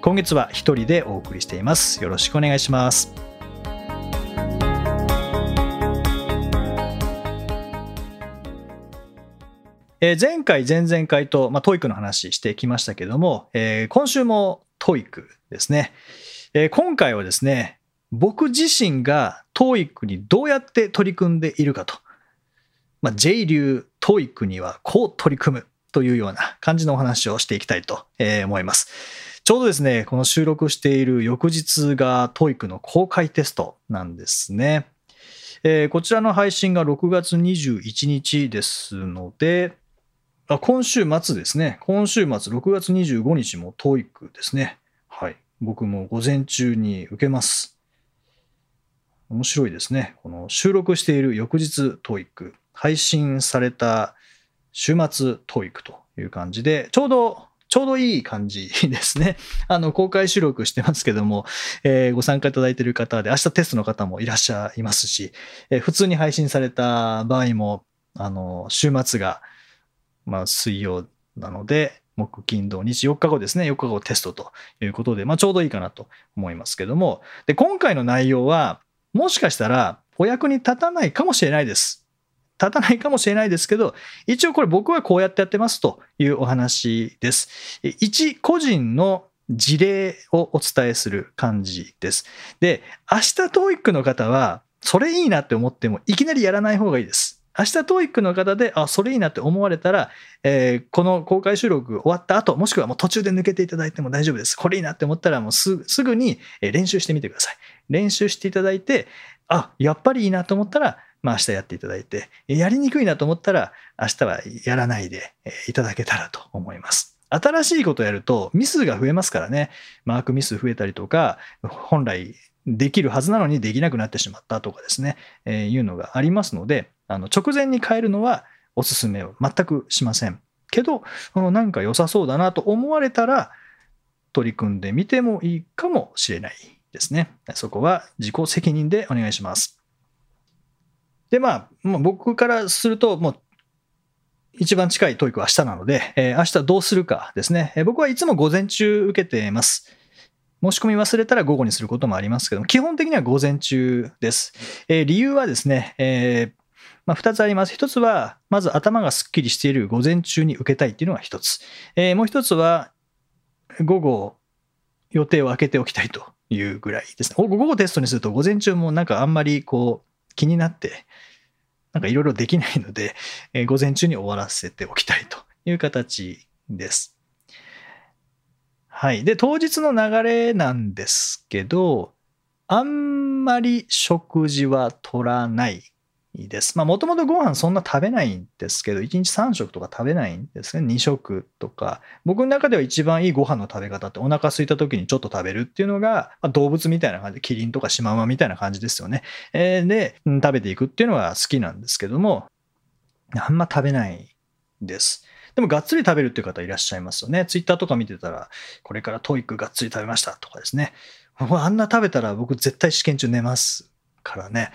今月は一人でお送りしています。よろしくお願いします。えー、前回、前々回と、まあ、 TOEICの話してきましたけども、えー、今週も TOEICですね、えー、今回はですね、僕自身が TOEICにどうやって取り組んでいるかと、まあ、J 流 TOEICにはこう取り組むというような感じのお話をしていきたいと思います。ちょうどですね、この収録している翌日が TOEIC の公開テストなんですね。えー、こちらの配信が6月21日ですので、あ今週末ですね。今週末6月25日も TOEIC ですね。はい。僕も午前中に受けます。面白いですね。この収録している翌日 TOEIC、配信された週末 TOEIC という感じで、ちょうどちょうどいい感じですね。あの、公開収録してますけども、えー、ご参加いただいている方で、明日テストの方もいらっしゃいますし、えー、普通に配信された場合も、あの、週末が、まあ、水曜なので、木、金、土、日、4日後ですね。4日後テストということで、まあ、ちょうどいいかなと思いますけども、で、今回の内容は、もしかしたらお役に立たないかもしれないです。立たないかもしれないですけど、一応これ僕はこうやってやってますというお話です。一個人の事例をお伝えする感じです。で、明日 TOEIC の方は、それいいなって思っても、いきなりやらない方がいいです。明日 TOEIC の方で、あ、それいいなって思われたら、えー、この公開収録終わった後、もしくはもう途中で抜けていただいても大丈夫です。これいいなって思ったら、もうすぐに練習してみてください。練習していただいて、あ、やっぱりいいなと思ったら、まあ明日やっていただいて、やりにくいなと思ったら明日はやらないでいただけたらと思います。新しいことをやるとミスが増えますからね。マークミス増えたりとか、本来できるはずなのにできなくなってしまったとかですね、えー、いうのがありますので、あの直前に変えるのはおすすめを全くしません。けど、このなんか良さそうだなと思われたら、取り組んでみてもいいかもしれないですね。そこは自己責任でお願いします。で、まあ、まあ、僕からすると、もう、一番近い TOEICは明日なので、えー、明日どうするかですね、えー、僕はいつも午前中受けてます。申し込み忘れたら午後にすることもありますけども、基本的には午前中です。えー、理由はですね、えーまあ、2つあります。1つは、まず頭がすっきりしている午前中に受けたいっていうのが1つ。えー、もう1つは、午後、予定を空けておきたいというぐらいですね。午後テストにすると、午前中もなんかあんまりこう、気になって、なんかいろいろできないので、えー、午前中に終わらせておきたいという形です。はい。で、当日の流れなんですけど、あんまり食事は取らないです。まあ、もともとご飯そんな食べないんですけど、1日3食とか食べないんですね。2食とか。僕の中では一番いいご飯の食べ方ってお腹空いた時にちょっと食べるっていうのが、まあ、動物みたいな感じで、キリンとかシマウマみたいな感じですよね。えー、で、食べていくっていうのが好きなんですけども、あんま食べないです。でもがっつり食べるっていう方いらっしゃいますよね。ツイッターとか見てたら、これから TOEICがっつり食べましたとかですね。あんな食べたら僕絶対試験中寝ますからね。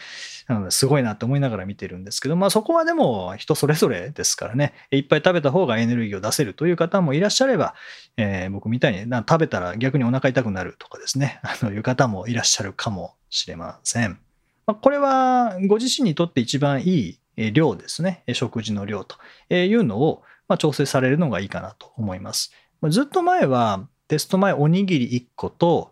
なのですごいなって思いながら見てるんですけど、まあそこはでも人それぞれですからね、いっぱい食べた方がエネルギーを出せるという方もいらっしゃれば、えー、僕みたいにな食べたら逆にお腹痛くなるとかですね、あのいう方もいらっしゃるかもしれません。まあ、これはご自身にとって一番いい量ですね、食事の量というのをま調整されるのがいいかなと思います。ずっと前はテスト前おにぎり1個と、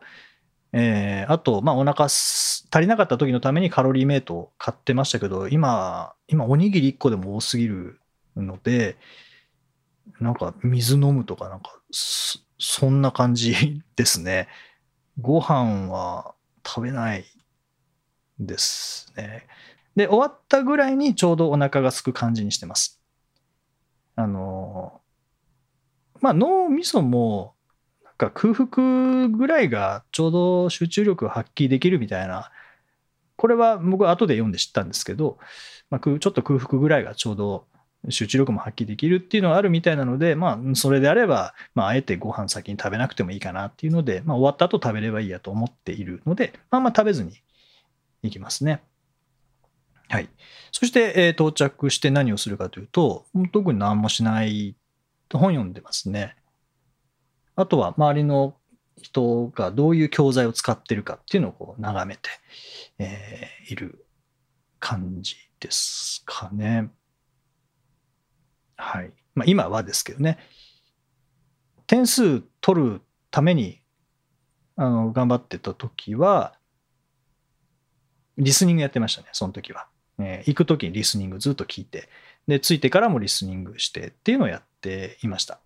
えー、あと、まあ、お腹足りなかった時のためにカロリーメイトを買ってましたけど、今、今、おにぎり1個でも多すぎるので、なんか、水飲むとか、なんか、そんな感じですね。ご飯は食べないですね。で、終わったぐらいにちょうどお腹が空く感じにしてます。あの、まあ、脳みそも、か空腹ぐらいがちょうど集中力を発揮できるみたいな、これは僕は後で読んで知ったんですけど、まあ、ちょっと空腹ぐらいがちょうど集中力も発揮できるっていうのはあるみたいなので、まあ、それであれば、まあ、あえてご飯先に食べなくてもいいかなっていうので、まあ、終わった後食べればいいやと思っているので、まあまあ食べずに行きますね。はい。そして、えー、到着して何をするかというと、特に何もしない本読んでますね。あとは周りの人がどういう教材を使ってるかっていうのをこう眺めて、えー、いる感じですかね。はい。まあ、今はですけどね。点数取るためにあの頑張ってた時は、リスニングやってましたね、その時は。えー、行く時にリスニングずっと聞いて、で、着いてからもリスニングしてっていうのをやっていました。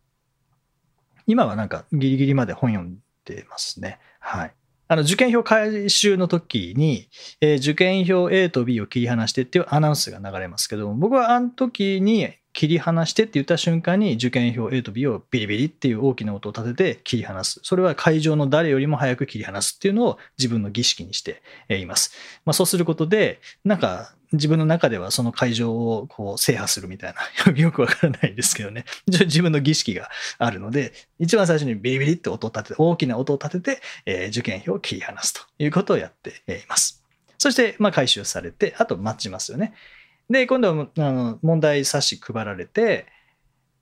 今はなんかギリギリまで本読んでますね。はい。あの受験票回収の時に、えー、受験票 A と B を切り離してっていうアナウンスが流れますけども僕はあの時に切り離してって言った瞬間に受験票 A と B をビリビリっていう大きな音を立てて切り離す。それは会場の誰よりも早く切り離すっていうのを自分の儀式にしています。まあ、そうすることで、なんか自分の中ではその会場をこう制覇するみたいな、よくわからないですけどね。自分の儀式があるので、一番最初にビリビリって音を立てて、大きな音を立てて、えー、受験票を切り離すということをやっています。そして、まあ、回収されて、あと待ちますよね。で、今度はあの問題冊子配られて、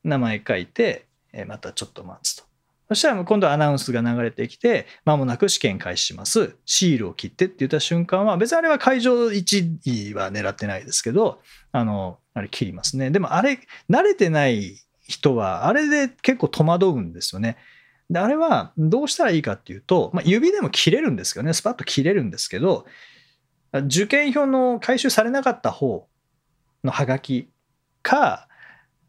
名前書いて、またちょっと待つと。そしたら今度アナウンスが流れてきて、まもなく試験開始します。シールを切ってって言った瞬間は、別にあれは会場1位は狙ってないですけど、あの、あれ切りますね。でもあれ、慣れてない人は、あれで結構戸惑うんですよね。で、あれはどうしたらいいかっていうと、まあ、指でも切れるんですけどね、スパッと切れるんですけど、受験票の回収されなかった方のハガキか、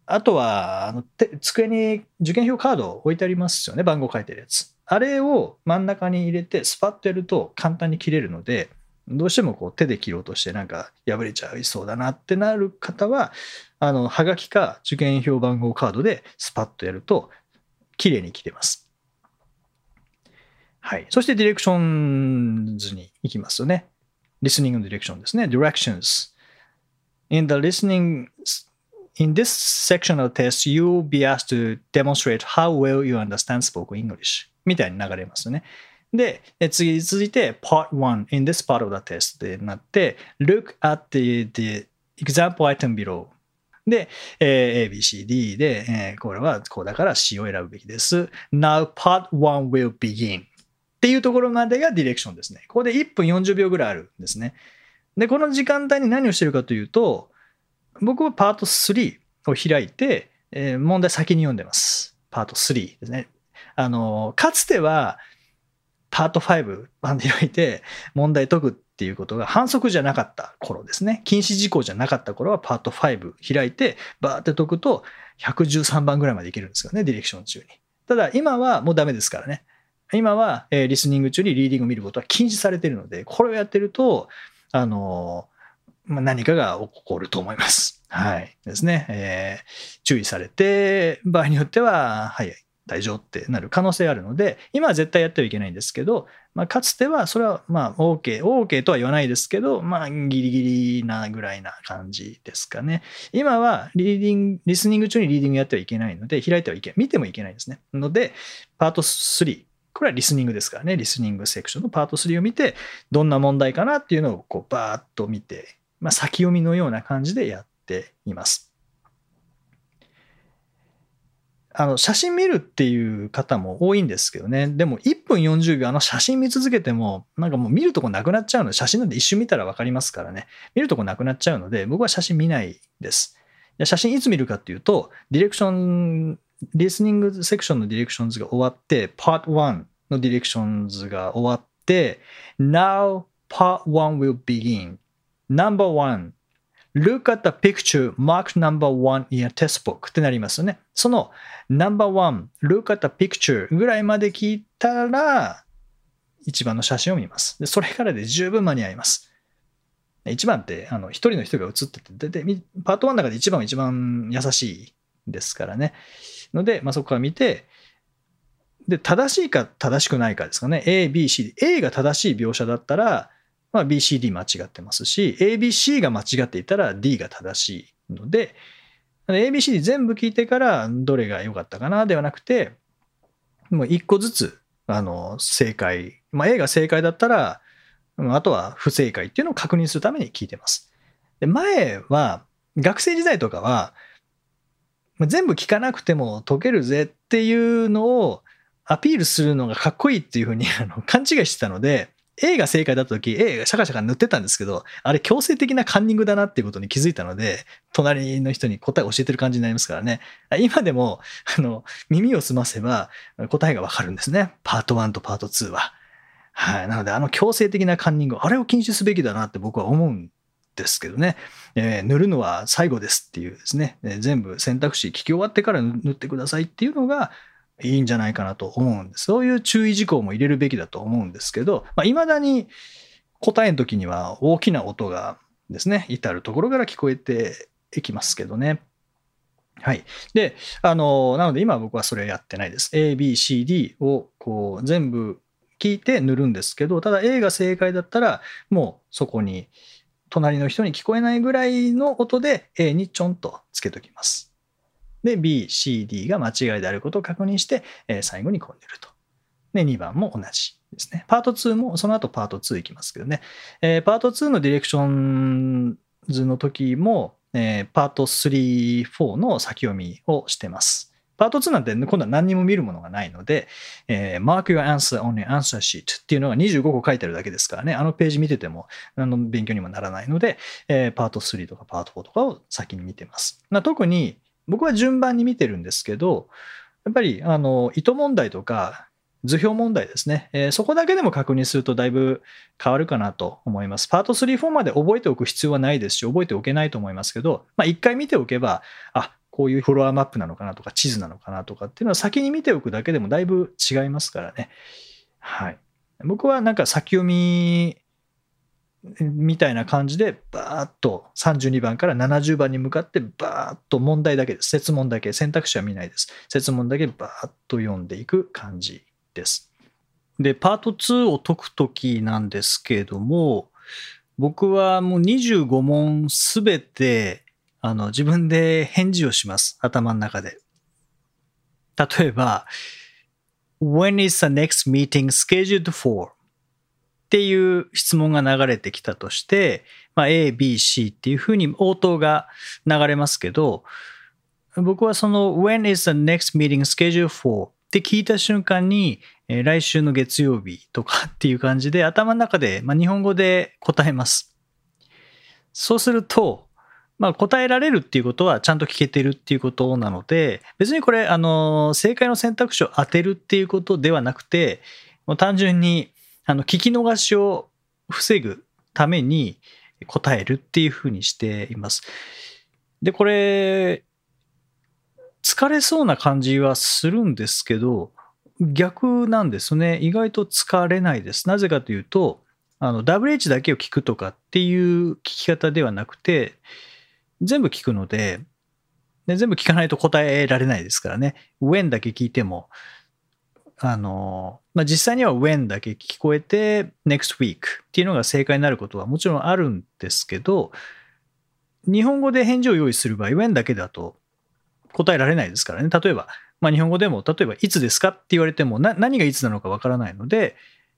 あとは、あの机に受験票カード置いてありますよね、番号書いてるやつ。あれを真ん中に入れて、スパッとやると簡単に切れるので、どうしてもこう手で切ろうとしてなんか破れちゃいそうだなってなる方は、あの、はがきか受験票番号カードでスパッとやると、綺麗に切れます。はい。そしてディレクション図に行きますよね。リスニングのディレクションですね。directions. in the listening in this section of test, you'll be asked to demonstrate how well you understand spoken English みたいに流れますね。で、次続いて Part 1 in this part of the test でなって Look at the, the example item below で、えー、A, B, C, D で、えー、これはこうだから C を選ぶべきです。Now part 1 will begin っていうところまでがディレクションですね。ここで1分40秒ぐらいあるんですね。で、この時間帯に何をしてるかというと、僕はパート3を開いて、えー、問題先に読んでます。パート3ですね。あの、かつては、パート5版で開いて問題解くっていうことが反則じゃなかった頃ですね。禁止事項じゃなかった頃はパート5開いてバーって解くと113番ぐらいまでいけるんですよね、ディレクション中に。ただ今はもうダメですからね。今は、え、リスニング中にリーディングを見ることは禁止されているので、これをやってると、あの、まあ、何かが起こると思います。はい。ですね。えー、注意されて、場合によっては、はい、大丈夫ってなる可能性あるので、今は絶対やってはいけないんですけど、まあ、かつてはそれはまあ OK、OK とは言わないですけど、まあギリギリなぐらいな感じですかね。今はリーディング、リスニング中にリーディングやってはいけないので、開いてはいけない、見てもいけないですね。ので、パート3、これはリスニングですからね、リスニングセクションのパート3を見て、どんな問題かなっていうのをこうバーッと見て、まあ、先読みのような感じでやっています。あの、写真見るっていう方も多いんですけどね。でも1分40秒あの写真見続けても、なんかもう見るとこなくなっちゃうので、写真なんて一瞬見たらわかりますからね。見るとこなくなっちゃうので、僕は写真見ないです。写真いつ見るかっていうと、ディレクションリスニングセクションのディレクションズが終わって、Part 1のディレクションズが終わって、Now Part 1 will begin. Number one, look at the picture marked number one in a textbook ってなりますよね。その Number one, look at the picture ぐらいまで聞いたら、一番の写真を見ます。でそれからで十分間に合います。一番って、あの、一人の人が写ってて、で、パート1の中で一番は一番優しいですからね。ので、まあ、そこから見て、で、正しいか正しくないかですかね。A、B、C。A が正しい描写だったら、まあ、B、C、D 間違ってますし、A、B、C が間違っていたら D が正しいので、A、B、C、D 全部聞いてからどれが良かったかなではなくて、もう一個ずつ、あの、正解。まあ、A が正解だったら、あとは不正解っていうのを確認するために聞いてます。で前は、学生時代とかは、全部聞かなくても解けるぜっていうのをアピールするのがかっこいいっていうふうにあの勘違いしてたので、A が正解だった時、A がシャカシャカ塗ってたんですけど、あれ強制的なカンニングだなっていうことに気づいたので、隣の人に答えを教えてる感じになりますからね。今でも、あの、耳を澄ませば答えがわかるんですね。パート1とパート2は。はい。なので、あの強制的なカンニング、あれを禁止すべきだなって僕は思うんですけどね。えー、塗るのは最後ですっていうですね、え全部選択肢聞き終わってから塗ってくださいっていうのが、いいんじゃないかなと思うんです。そういう注意事項も入れるべきだと思うんですけど、まあ、未だに答えの時には大きな音がですね、至るところから聞こえていきますけどね。はい。で、あの、なので今僕はそれやってないです。A, B, C, D をこう全部聞いて塗るんですけど、ただ A が正解だったら、もうそこに隣の人に聞こえないぐらいの音で A にちょんとつけときます。で、B、C、D が間違いであることを確認して、え、最後にこう寝ると。で、2番も同じですね。パート2も、その後パート2いきますけどね。え、パート2のディレクション図の時も、え、パート3、4の先読みをしてます。パート2なんて今度は何にも見るものがないので、えー、mark your answer on your answer sheet っていうのが25個書いてあるだけですからね、あのページ見てても何の勉強にもならないので、えー、パート3とかパート4とかを先に見てます。特に僕は順番に見てるんですけど、やっぱり、あの、意図問題とか、図表問題ですね、えー、そこだけでも確認するとだいぶ変わるかなと思います。パート3、4まで覚えておく必要はないですし、覚えておけないと思いますけど、まあ、一回見ておけば、あ、こういうフォロワーマップなのかなとか、地図なのかなとかっていうのは先に見ておくだけでもだいぶ違いますからね。はい。僕はなんか先読みみたいな感じで、バーッと32番から70番に向かって、バーッと問題だけです。設問だけ、選択肢は見ないです。設問だけバーッと読んでいく感じです。で、パート2を解くときなんですけれども、僕はもう25問すべてあの自分で返事をします。頭の中で。例えば、When is the next meeting scheduled for? っていう質問が流れてきたとして、まあ、A、B、C っていうふうに応答が流れますけど、僕はその When is the next meeting scheduled for? って聞いた瞬間に、え、来週の月曜日とかっていう感じで頭の中で、まあ、日本語で答えます。そうすると、まあ、答えられるっていうことはちゃんと聞けてるっていうことなので、別にこれ、あの、正解の選択肢を当てるっていうことではなくて、もう単純にあの、聞き逃しを防ぐために答えるっていうふうにしています。で、これ、疲れそうな感じはするんですけど、逆なんですね。意外と疲れないです。なぜかというと、あの、WH だけを聞くとかっていう聞き方ではなくて、全部聞くので、で全部聞かないと答えられないですからね。when だけ聞いても、あの、まあ、実際には when だけ聞こえて next week っていうのが正解になることはもちろんあるんですけど、日本語で返事を用意する場合、when だけだと答えられないですからね。例えば、まあ、日本語でも、例えばいつですかって言われても何がいつなのかわからないので、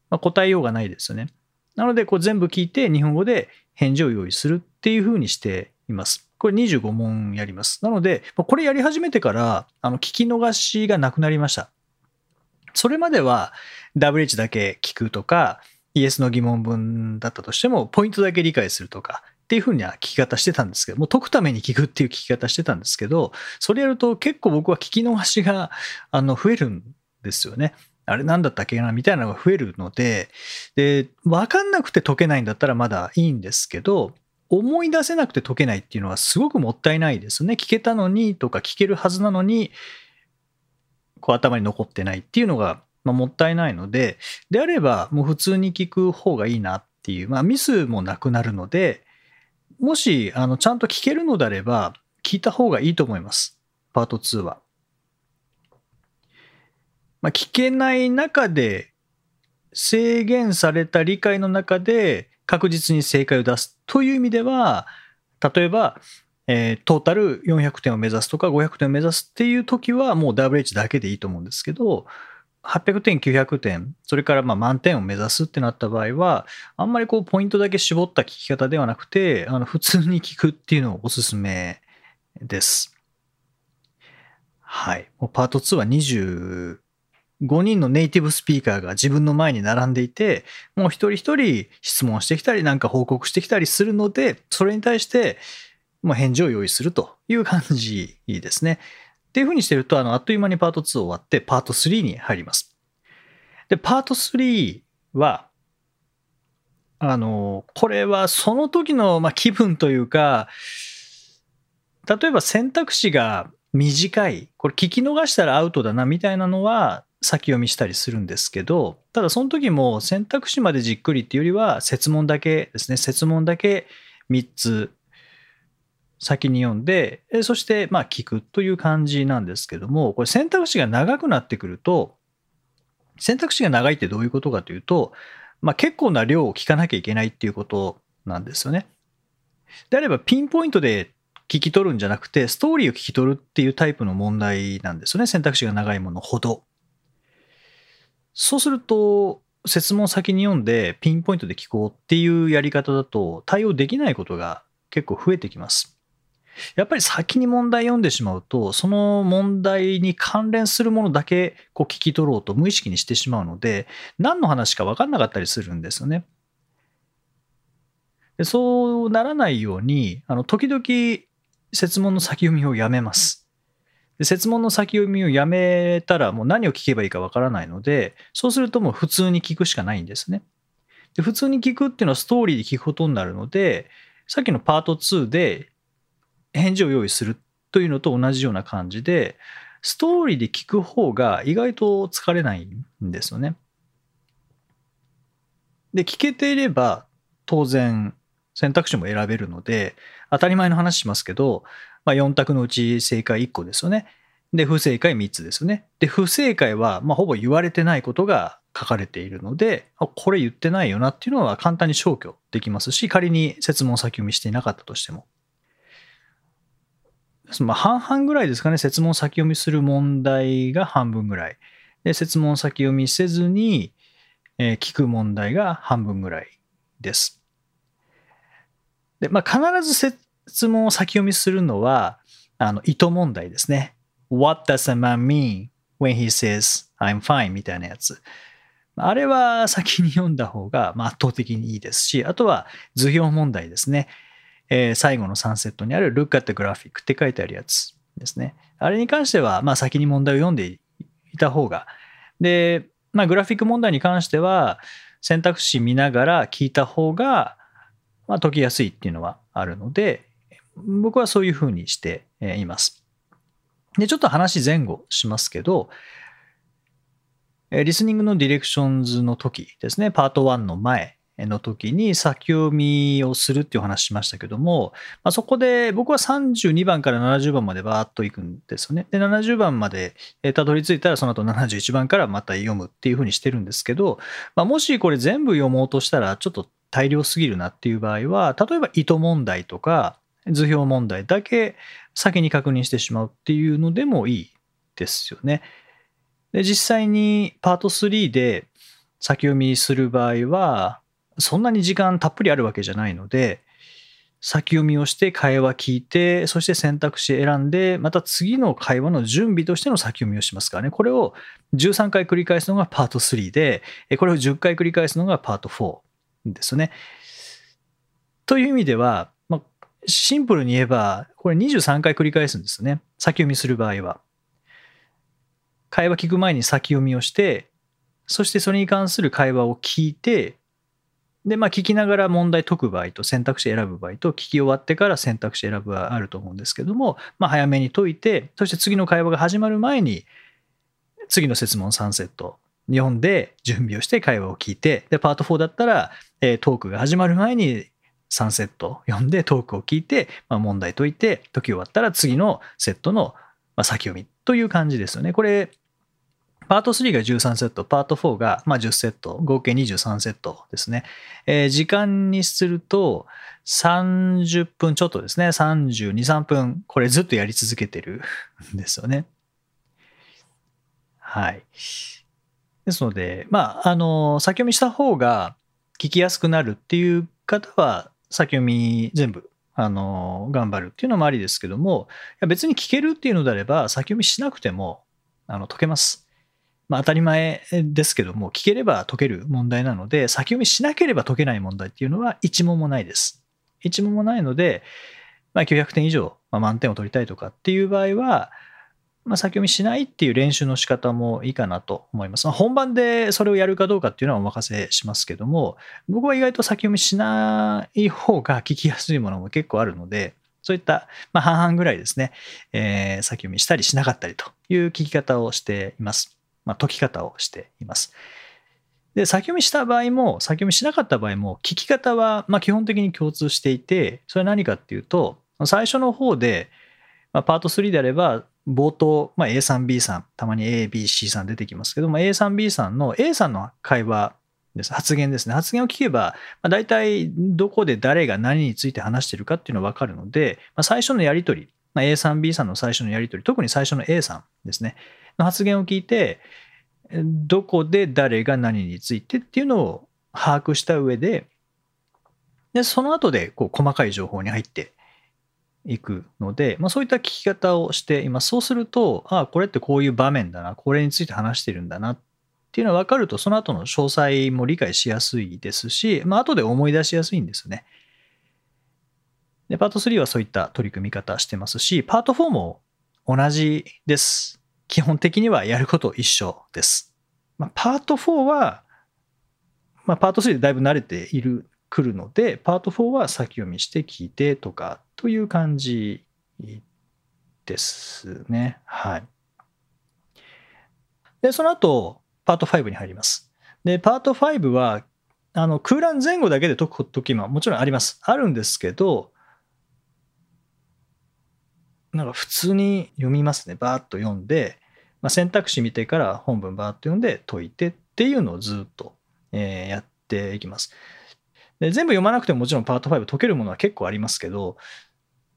まあ、答えようがないですよね。なので、こう全部聞いて日本語で返事を用意するっていうふうにしています。これ25問やります。なので、これやり始めてから、あの、聞き逃しがなくなりました。それまでは WH だけ聞くとか、イエスの疑問文だったとしても、ポイントだけ理解するとか、っていうふうには聞き方してたんですけど、もう解くために聞くっていう聞き方してたんですけど、それやると結構僕は聞き逃しがあの増えるんですよね。あれなんだったっけなみたいなのが増えるので、で、わかんなくて解けないんだったらまだいいんですけど、思い出せなくて解けないっていうのはすごくもったいないですね。聞けたのにとか聞けるはずなのに、こう頭に残ってないっていうのが、まあ、もったいないので、であればもう普通に聞く方がいいなっていう、まあ、ミスもなくなるので、もしあのちゃんと聞けるのであれば、聞いた方がいいと思います。パート2は。まあ、聞けない中で、制限された理解の中で確実に正解を出すという意味では、例えば、えー、トータル400点を目指すとか500点を目指すっていう時はもう WH だけでいいと思うんですけど、800点、900点、それからま満点を目指すってなった場合は、あんまりこうポイントだけ絞った聞き方ではなくて、あの普通に聞くっていうのをおすすめです。はい。パート2は25人のネイティブスピーカーが自分の前に並んでいて、もう一人一人質問してきたり、なんか報告してきたりするので、それに対して、もう返事を用意するという感じですね。っていうふうにしてると、あの、あっという間にパート2終わって、パート3に入ります。で、パート3は、あの、これはその時の、ま、気分というか、例えば選択肢が短い、これ聞き逃したらアウトだなみたいなのは先読みしたりするんですけど、ただその時も選択肢までじっくりっていうよりは、設問だけですね、設問だけ3つ先に読んで、そしてまあ聞くという感じなんですけども、これ選択肢が長くなってくると、選択肢が長いってどういうことかというと、まあ、結構な量を聞かなきゃいけないっていうことなんですよね。であればピンポイントで聞き取るんじゃなくて、ストーリーを聞き取るっていうタイプの問題なんですよね。選択肢が長いものほど。そうすると、説問先に読んでピンポイントで聞こうっていうやり方だと対応できないことが結構増えてきます。やっぱり先に問題読んでしまうと、その問題に関連するものだけこう聞き取ろうと無意識にしてしまうので、何の話か分かんなかったりするんですよね。でそうならないように、あの時々設問の先読みをやめます。で設問の先読みをやめたらもう何を聞けばいいか分からないので、そうするともう普通に聞くしかないんですね。で普通に聞くっていうのはストーリーで聞くことになるので、さっきのパート2で返事を用意するというのと同じような感じで、ストーリーで聞く方が意外と疲れないんですよね。で、聞けていれば当然選択肢も選べるので、当たり前の話しますけど、まあ、4択のうち正解1個ですよね。で、不正解3つですよね。で、不正解は、ま、ほぼ言われてないことが書かれているので、これ言ってないよなっていうのは簡単に消去できますし、仮に説問先読みしていなかったとしても。まあ、半々ぐらいですかね、説問先読みする問題が半分ぐらい。で、説問先読みせずに、えー、聞く問題が半分ぐらいです。で、まあ、必ず説問を先読みするのは、あの、意図問題ですね。What does a man mean when he says I'm fine? みたいなやつ。あれは先に読んだ方が圧倒的にいいですし、あとは図表問題ですね。えー、最後の3セットにある Look at the graphic って書いてあるやつですね。あれに関しては、まあ、先に問題を読んでいた方が。で、まあ、グラフィック問題に関しては、選択肢見ながら聞いた方が、まあ、解きやすいっていうのはあるので、僕はそういうふうにしています。で、ちょっと話前後しますけど、リスニングのディレクションズの時ですね、パート1の前の時に先読みをするっていう話しましたけども、まあ、そこで僕は32番から70番までバーッといくんですよね。で、70番までたどり着いたらその後71番からまた読むっていうふうにしてるんですけど、まあ、もしこれ全部読もうとしたらちょっと大量すぎるなっていう場合は、例えば意図問題とか図表問題だけ先に確認してしまうっていうのでもいいですよね。で、実際にパート3で先読みする場合は、そんなに時間たっぷりあるわけじゃないので、先読みをして会話聞いて、そして選択肢選んで、また次の会話の準備としての先読みをしますからね。これを13回繰り返すのがパート3で、これを10回繰り返すのがパート4ですね。という意味では、まあ、シンプルに言えば、これ23回繰り返すんですね。先読みする場合は。会話聞く前に先読みをして、そしてそれに関する会話を聞いて、で、まあ、聞きながら問題解く場合と選択肢選ぶ場合と、聞き終わってから選択肢選ぶはあると思うんですけども、まあ、早めに解いて、そして次の会話が始まる前に、次の設問3セット読んで準備をして会話を聞いて、で、パート4だったら、えー、トークが始まる前に3セット読んでトークを聞いて、まあ、問題解いて、解き終わったら次のセットの先読みという感じですよね。これ、パート3が13セット、パート4がまあ10セット、合計23セットですね。えー、時間にすると30分ちょっとですね。32、3分。これずっとやり続けてるんですよね。はい。ですので、まあ、あの、先読みした方が聞きやすくなるっていう方は、先読み全部あの頑張るっていうのもありですけども別に聞けるっていうのであれば先読みしなくてもあの解けます。まあ、当たり前ですけども、聞ければ解ける問題なので、先読みしなければ解けない問題っていうのは一問もないです。一問もないので、まあ、900点以上、まあ、満点を取りたいとかっていう場合は、まあ、先読みしないっていう練習の仕方もいいかなと思います。まあ、本番でそれをやるかどうかっていうのはお任せしますけども、僕は意外と先読みしない方が聞きやすいものも結構あるので、そういった、まあ、半々ぐらいですね、えー、先読みしたりしなかったりという聞き方をしています。まあ、解き方をしています。で、先読みした場合も、先読みしなかった場合も、聞き方はま基本的に共通していて、それは何かっていうと、最初の方で、まあ、パート3であれば、冒頭、まあ、A さん、B さん、たまに A、B、C さん出てきますけども、A さん、B さんの A さんの会話です。発言ですね。発言を聞けば、まあ、大体どこで誰が何について話してるかっていうのが分かるので、まあ、最初のやりとり、まあ、A さん、B さんの最初のやりとり、特に最初の A さんですね。の発言を聞いて、どこで誰が何についてっていうのを把握した上で、でその後でこう細かい情報に入っていくので、まあ、そういった聞き方をしています。そうすると、ああ、これってこういう場面だな、これについて話してるんだなっていうのが分かると、その後の詳細も理解しやすいですし、まあ後で思い出しやすいんですよね。で、パート3はそういった取り組み方してますし、パート4も同じです。基本的にはやること一緒です。まあ、パート4は、まあ、パート3でだいぶ慣れている、くるので、パート4は先読みして聞いてとかという感じですね。はい。で、その後、パート5に入ります。で、パート5は、あの、空欄前後だけで解くときももちろんあります。あるんですけど、なんか普通に読みますね。バーッと読んで、まあ、選択肢見てから本文バーッと読んで解いてっていうのをずっと、えやっていきますで。全部読まなくてももちろんパート5解けるものは結構ありますけど、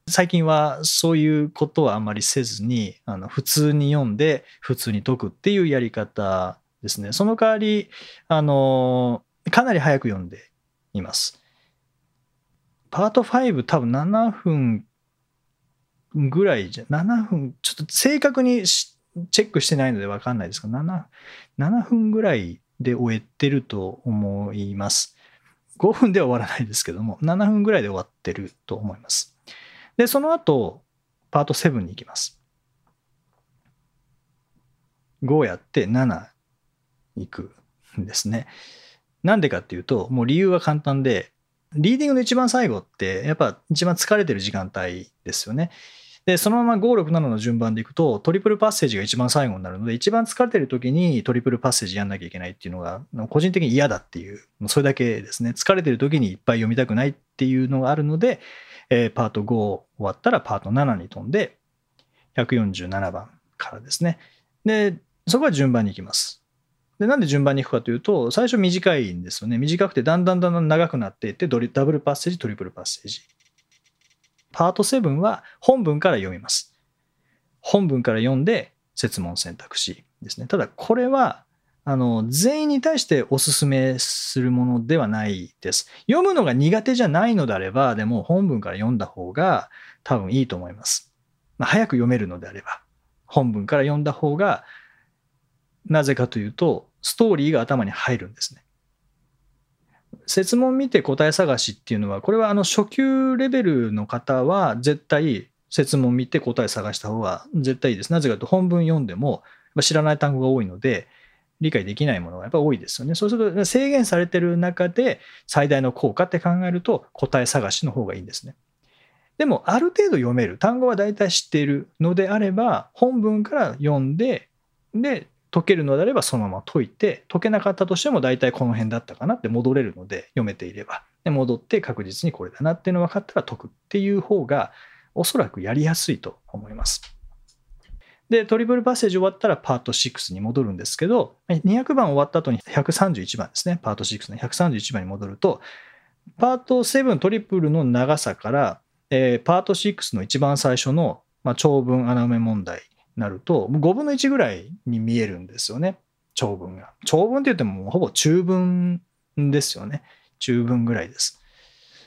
最近はそういうことはあんまりせずに、あの普通に読んで普通に解くっていうやり方ですね。その代わり、あの、かなり早く読んでいます。パート5多分7分ぐらいじゃ、7分、ちょっと正確にチェックしてないので分かんないですが、7, 7分ぐらいで終えてると思います。5分では終わらないですけども、7分ぐらいで終わってると思います。で、その後、パート7に行きます。5やって7行くんですね。なんでかっていうと、もう理由は簡単で、リーディングの一番最後って、やっぱ一番疲れてる時間帯ですよね。で、そのまま5、6、7の順番でいくと、トリプルパッセージが一番最後になるので、一番疲れてる時にトリプルパッセージやんなきゃいけないっていうのが、個人的に嫌だっていう、それだけですね。疲れてる時にいっぱい読みたくないっていうのがあるので、えー、パート5終わったらパート7に飛んで、147番からですね。で、そこは順番に行きます。で、なんで順番に行くかというと、最初短いんですよね。短くてだんだんだんだん長くなっていって、ダブルパッセージ、トリプルパッセージ。パート7は本文から読みます。本文から読んで設問選択肢ですね。ただこれはあの全員に対してお勧めするものではないです。読むのが苦手じゃないのであれば、でも本文から読んだ方が多分いいと思います。まあ、早く読めるのであれば、本文から読んだ方がなぜかというと、ストーリーが頭に入るんですね。設問見て答え探しっていうのは、これはあの初級レベルの方は絶対設問見て答え探した方が絶対いいです。なぜかというと本文読んでも知らない単語が多いので、理解できないものがやっぱ多いですよね。そうすると制限されてる中で最大の効果って考えると答え探しの方がいいんですね。でもある程度読める単語は大体知っているのであれば本文から読んでで解けるのであればそのまま解いて解けなかったとしても大体この辺だったかなって戻れるので読めていればで戻って確実にこれだなっていうのが分かったら解くっていう方がおそらくやりやすいと思います。で、トリプルパッセージ終わったらパート6に戻るんですけど、200番終わった後に131番ですね、パート6の131番に戻ると、パート7トリプルの長さから、えー、パート6の一番最初の、まあ、長文穴埋め問題なると、5分の1ぐらいに見えるんですよね、長文が。長文って言ってもほぼ中文ですよね。中文ぐらいです。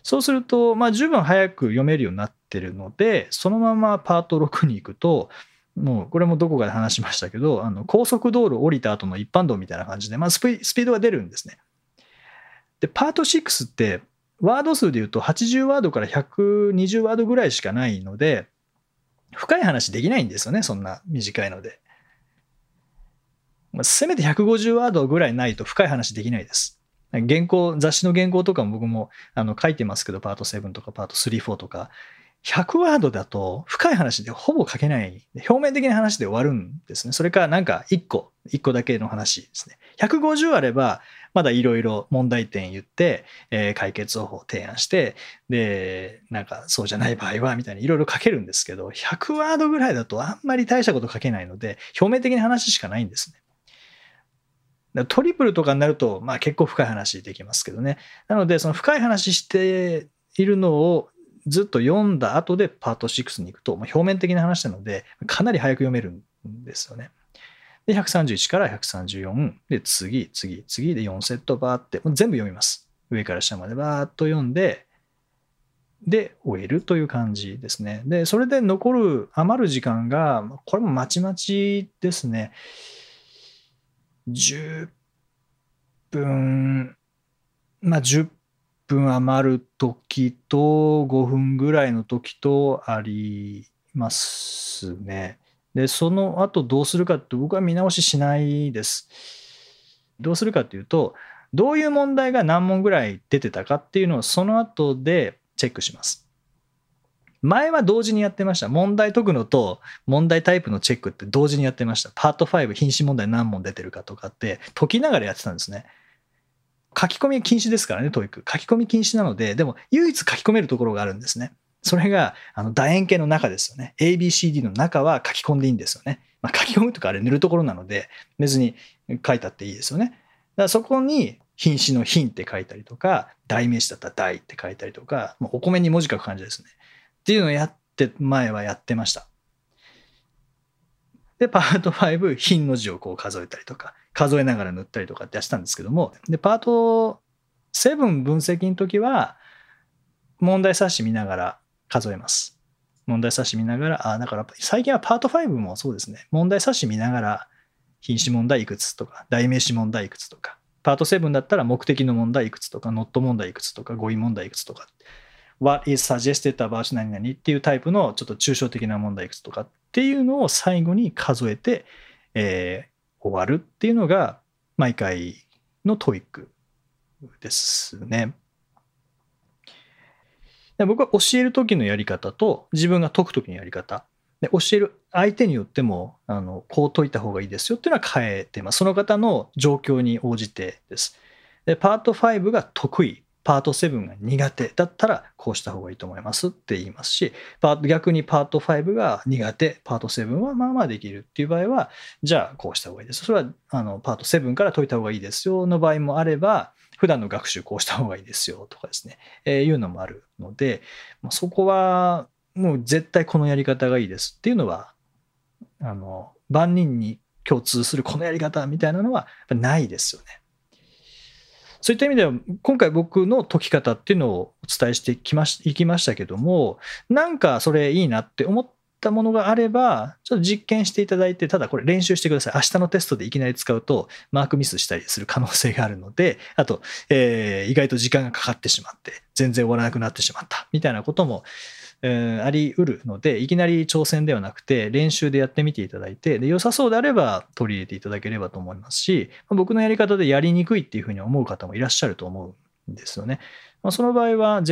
そうすると、まあ、十分早く読めるようになってるので、そのままパート6に行くと、もうこれもどこかで話しましたけど、あの高速道路降りた後の一般道みたいな感じで、まあ、スピードが出るんですね。で、パート6って、ワード数で言うと80ワードから120ワードぐらいしかないので、深い話できないんですよね、そんな短いので。まあ、せめて150ワードぐらいないと深い話できないです。原稿、雑誌の原稿とかも僕もあの書いてますけど、パート7とかパート3、4とか、100ワードだと深い話でほぼ書けない。表面的な話で終わるんですね。それかなんか1個、1個だけの話ですね。150あれば、まだいろいろ問題点言って、えー、解決方法を提案して、で、なんかそうじゃない場合は、みたいにいろいろ書けるんですけど、100ワードぐらいだとあんまり大したこと書けないので、表面的な話しかないんですね。トリプルとかになると、まあ結構深い話できますけどね。なので、その深い話しているのをずっと読んだ後でパート6に行くと、まあ、表面的な話なので、かなり早く読めるんですよね。で、131から134、で、次、次、次で4セットバーって、もう全部読みます。上から下までバーっと読んで、で、終えるという感じですね。で、それで残る、余る時間が、これもまちまちですね。10分、まあ10分余る時と5分ぐらいの時とありますね。で、その後どうするかって僕は見直ししないです。どうするかっていうと、どういう問題が何問ぐらい出てたかっていうのをその後でチェックします。前は同時にやってました。問題解くのと問題タイプのチェックって同時にやってました。パート5、品詞問題何問出てるかとかって解きながらやってたんですね。書き込み禁止ですからね、 TOEIC。書き込み禁止なので、でも唯一書き込めるところがあるんですね。それが、あの、楕円形の中ですよね。ABCD の中は書き込んでいいんですよね。まあ、書き込むとかあれ塗るところなので、別に書いたっていいですよね。だからそこに、品詞の品って書いたりとか、代名詞だったら代って書いたりとか、もうお米に文字書く感じですね。っていうのをやって、前はやってました。で、パート5、品の字をこう数えたりとか、数えながら塗ったりとかってやってたんですけども、で、パート7分析の時は、問題冊子見ながら数えます。問題冊子見ながら、あ、だから最近はパート5もそうですね。問題冊子見ながら、品詞問題いくつとか、代名詞問題いくつとか、パート7だったら目的の問題いくつとか、ノット問題いくつとか、語彙問題いくつとか、What is suggested about 何々っていうタイプのちょっと抽象的な問題いくつとかっていうのを最後に数えて、えー、終わるっていうのが毎回の TOEIC ですね。で僕は教える時のやり方と自分が解く時のやり方。で教える相手によってもあのこう解いた方がいいですよっていうのは変えてます。その方の状況に応じてです。でパート5が得意。パート7が苦手。だったらこうした方がいいと思いますって言いますし逆にパート5が苦手。パート7はまあまあできるっていう場合はじゃあこうした方がいいです。それはあのパート7から解いた方がいいですよの場合もあれば普段の学習こうした方がいいですよとかですね、えー、いうのもあるので、まあ、そこはもう絶対このやり方がいいですっていうのは、あの、万人に共通するこのやり方みたいなのはないですよね。そういった意味では、今回僕の解き方っていうのをお伝えしてきましいきましたけども、なんかそれいいなって思っったものがあれば、ちょっと実験していただいて、ただこれ練習してください。明日のテストでいきなり使うと、マークミスしたりする可能性があるので、あと、えー、意外と時間がかかってしまって、全然終わらなくなってしまった、みたいなことも、えー、あり得るので、いきなり挑戦ではなくて、練習でやってみていただいて、で良さそうであれば取り入れていただければと思いますし、僕のやり方でやりにくいっていうふうに思う方もいらっしゃると思うんですよね。まあ、その場合は、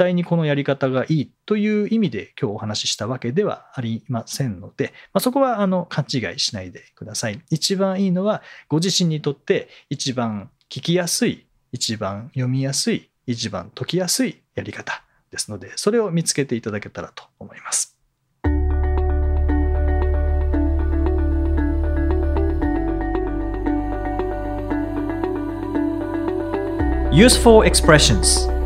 対にこのやり方がいいという意味で今日お話ししたわけではありませんので、まあ、そこはあの勘違いしないでください。一番いいのはご自身にとって一番聞きやすい、一番読みやすい、一番解きやすいやり方ですので、それを見つけていただけたらと思います。Useful expressions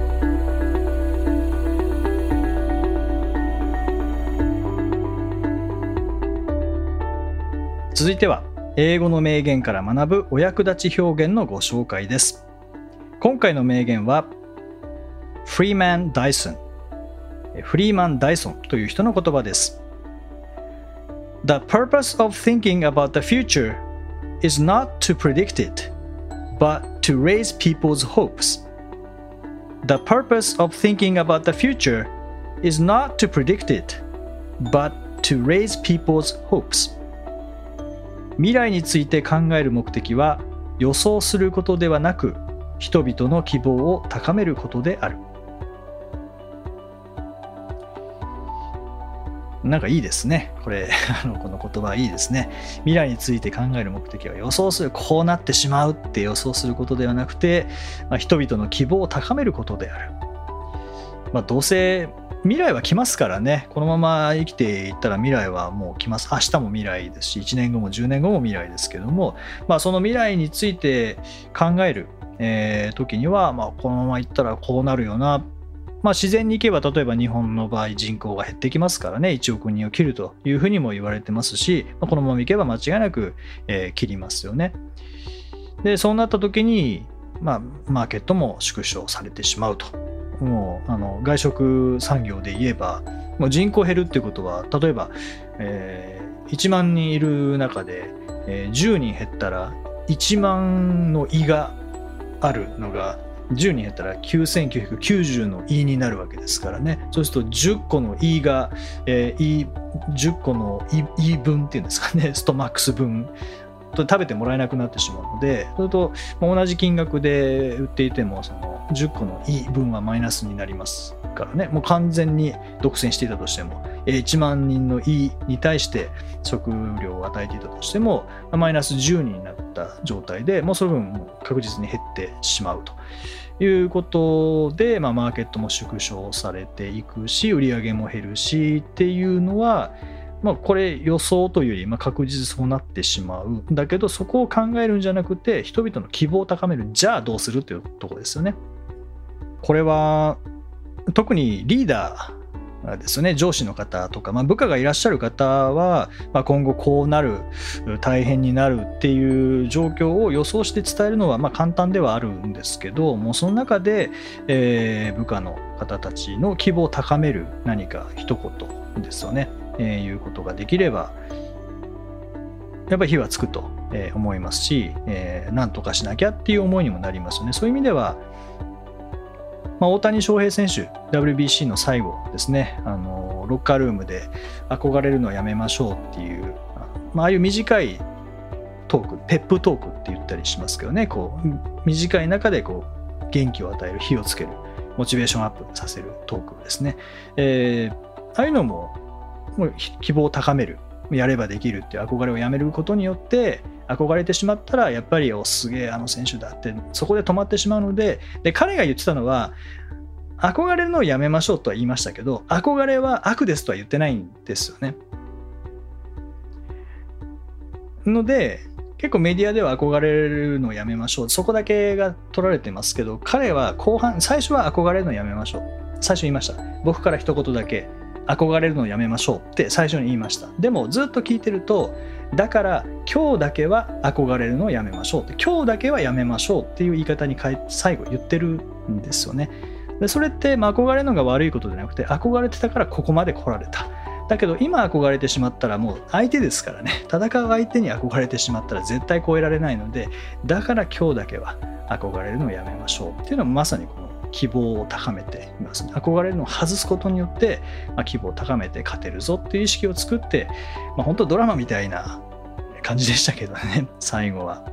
続いては英語の名言から学ぶお役立ち表現のご紹介です今回の名言はフリーマン・ダイソンフリーマン・ダイソンという人の言葉です The purpose of thinking about the future is not to predict it, but to raise people's hopes. The purpose of thinking about the future is not to predict it, but to raise people's hopes. 未来について考える目的は予想することではなく人々の希望を高めることである。なんかいいですね。これ あのこの言葉いいですね。未来について考える目的は予想する。こうなってしまうって予想することではなくて、まあ、人々の希望を高めることである。まあ、どうせ未来は来ますからね。このまま生きていったら未来はもう来ます。明日も未来ですし1年後も10年後も未来ですけども、まあ、その未来について考える、えー、時には、まあ、このままいったらこうなるよな。まあ、自然にいけば例えば日本の場合人口が減ってきますからね。1億人を切るというふうにも言われてますし、ま、このままいけば間違いなく、え、切りますよね。でそうなった時に、まあ、マーケットも縮小されてしまうと。もうあの外食産業で言えばもう人口減るっていうことは例えば、えー、1万人いる中で、えー、10人減ったら1万の胃があるのが10人減ったら9990の胃になるわけですからね。そうすると10個の胃が、えー、10個の胃分っていうんですかね。ストマックス分。食べてもらえなくなってしまうのでそれと同じ金額で売っていてもその10個のいい分はマイナスになりますからねもう完全に独占していたとしても1万人のいに対して食料を与えていたとしてもマイナス10になった状態でもうその分確実に減ってしまうと。いうことで、まあ、マーケットも縮小されていくし売り上げも減るしっていうのはまあ、これ予想というより、まあ、確実そうなってしまう。だけど、そこを考えるんじゃなくて、人々の希望を高める。じゃあどうするっていうとこですよね。これは、特にリーダーですね、上司の方とか、まあ、部下がいらっしゃる方は、まあ、今後こうなる、大変になるっていう状況を予想して伝えるのはまあ簡単ではあるんですけど、もうその中で、えー、部下の方たちの希望を高める何か一言ですよね。えー、いうことができれば、やっぱり火はつくと思いますし、えー、なんとかしなきゃっていう思いにもなりますよね。そういう意味では、まあ、大谷翔平選手、WBC の最後ですね、あのロッカールームで憧れるのはやめましょうっていう、まあ、ああいう短いトーク、ペップトークって言ったりしますけどね、こう短い中でこう元気を与える、火をつける、モチベーションアップさせるトークですね。えー、ああいうのももう希望を高めるやればできるっていう憧れをやめることによって憧れてしまったらやっぱりおすげえあの選手だってそこで止まってしまうのでで彼が言ってたのは憧れるのをやめましょうとは言いましたけど憧れは悪ですとは言ってないんですよね。ので結構メディアでは憧れるのをやめましょう。そこだけが取られてますけど彼は後半最初は憧れるのをやめましょう。最初言いました。僕から一言だけ。憧れるのをやめましょうって最初に言いました。でもずっと聞いてるとだから今日だけは憧れるのをやめましょうって今日だけはやめましょうっていう言い方に最後言ってるんですよね。でそれって、まあ、憧れるのが悪いことじゃなくて憧れてたからここまで来られた。だけど今憧れてしまったらもう相手ですからね。戦う相手に憧れてしまったら絶対超えられないのでだから今日だけは憧れるのをやめましょうっていうのはまさにこの希望を高めています、ね、憧れるのを外すことによって、まあ、希望を高めて勝てるぞっていう意識を作って、まあ、本当ドラマみたいな感じでしたけどね 最後は。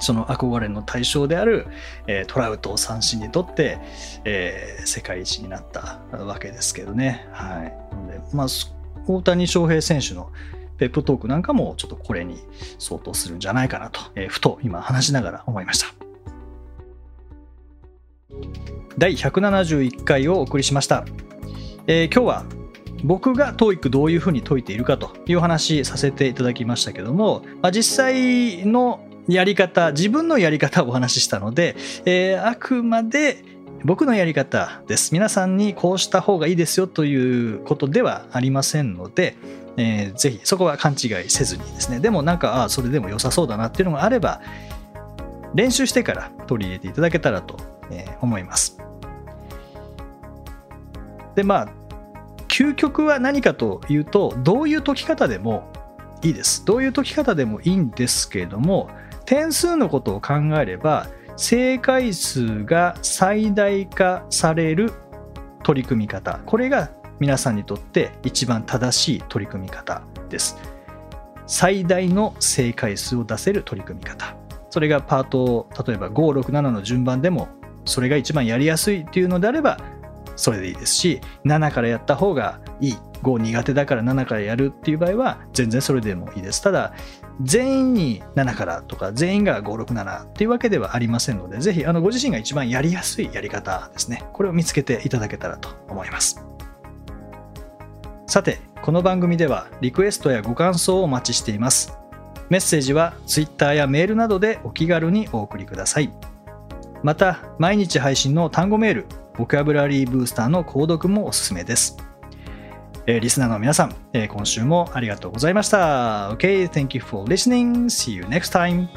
その憧れの対象である、え、トラウトを三振にとって、えー、世界一になったわけですけどね。はい。で、まあ、大谷翔平選手のペップトークなんかもちょっとこれに相当するんじゃないかなと、えー、ふと今話しながら思いました。第171回をお送りしました、えー、今日は僕が TOEIC どういうふうに解いているかという話させていただきましたけども、まあ、実際のやり方、自分のやり方をお話ししたので、えー、あくまで僕のやり方です。皆さんにこうした方がいいですよということではありませんので、えー、ぜひそこは勘違いせずにですね、でもなんか、ああ、それでも良さそうだなっていうのがあれば、練習してから取り入れていただけたらと思います。で、まあ、究極は何かというと、どういう解き方でもいいです。どういう解き方でもいいんですけれども、点数のことを考えれば、正解数が最大化される取り組み方。これが皆さんにとって一番正しい取り組み方です。最大の正解数を出せる取り組み方。それがパート、例えば5、6、7の順番でも、それが一番やりやすいっていうのであれば、それでいいですし7からやった方がいい。5苦手だから7からやるっていう場合は全然それでもいいです。ただ全員に7からとか全員が567っていうわけではありませんのでぜひあのご自身が一番やりやすいやり方ですね。これを見つけていただけたらと思います。さてこの番組ではリクエストやご感想をお待ちしています。メッセージは Twitter やメールなどでお気軽にお送りください。また毎日配信の単語メールボキャブラリーブースターの購読もおすすめです、えー、リスナーの皆さん、えー、今週もありがとうございました。OK thank you for listening. See you next time.